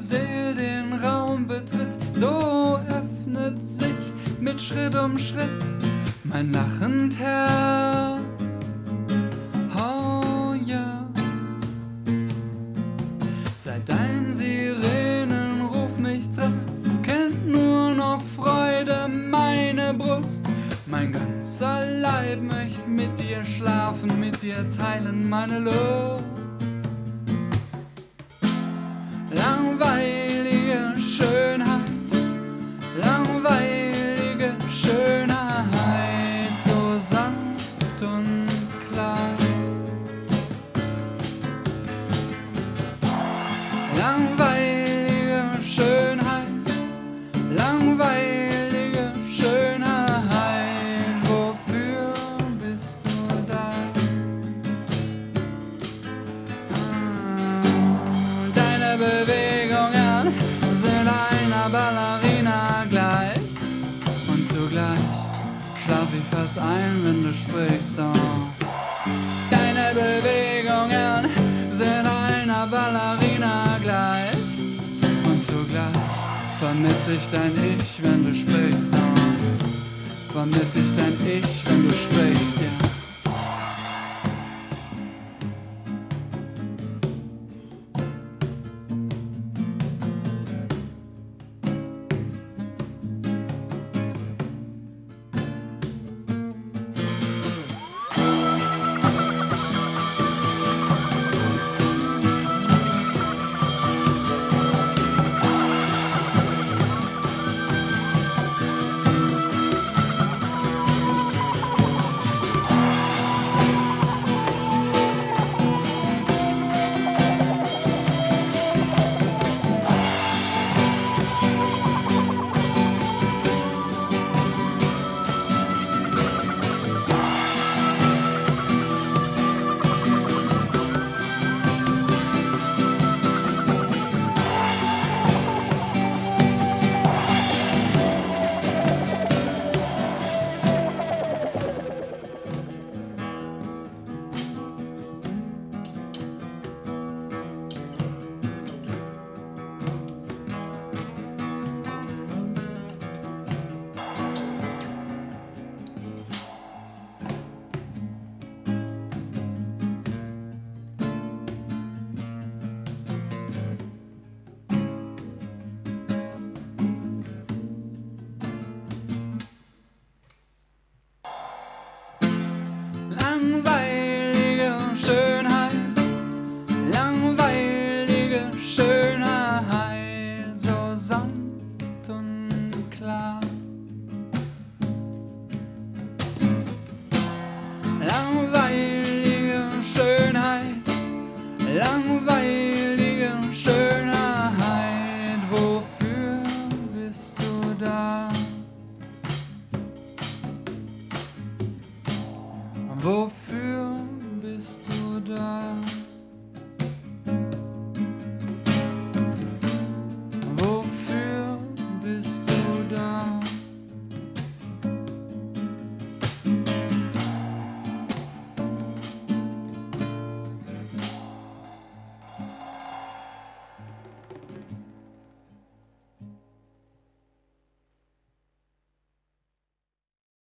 Seele den Raum betritt, so öffnet sich mit Schritt um Schritt mein lachend Herz. Oh ja, seit dein Sirenenruf mich traf, kennt nur noch Freude meine Brust. Mein ganzer Leib möchte mit dir schlafen, mit dir teilen meine Lust. Langweilige Schönheit, langweilige Schönheit, so sanft und klar. Langweilige Schönheit, langweilige Schönheit, wofür bist du da? Deine Bewegungen fast ein, wenn du sprichst. Oh. Deine Bewegungen sind einer Ballerina gleich und zugleich vermiss ich dein Ich, wenn du sprichst. Oh. Vermiss ich dein Ich, wenn du sprichst, ja. Bravo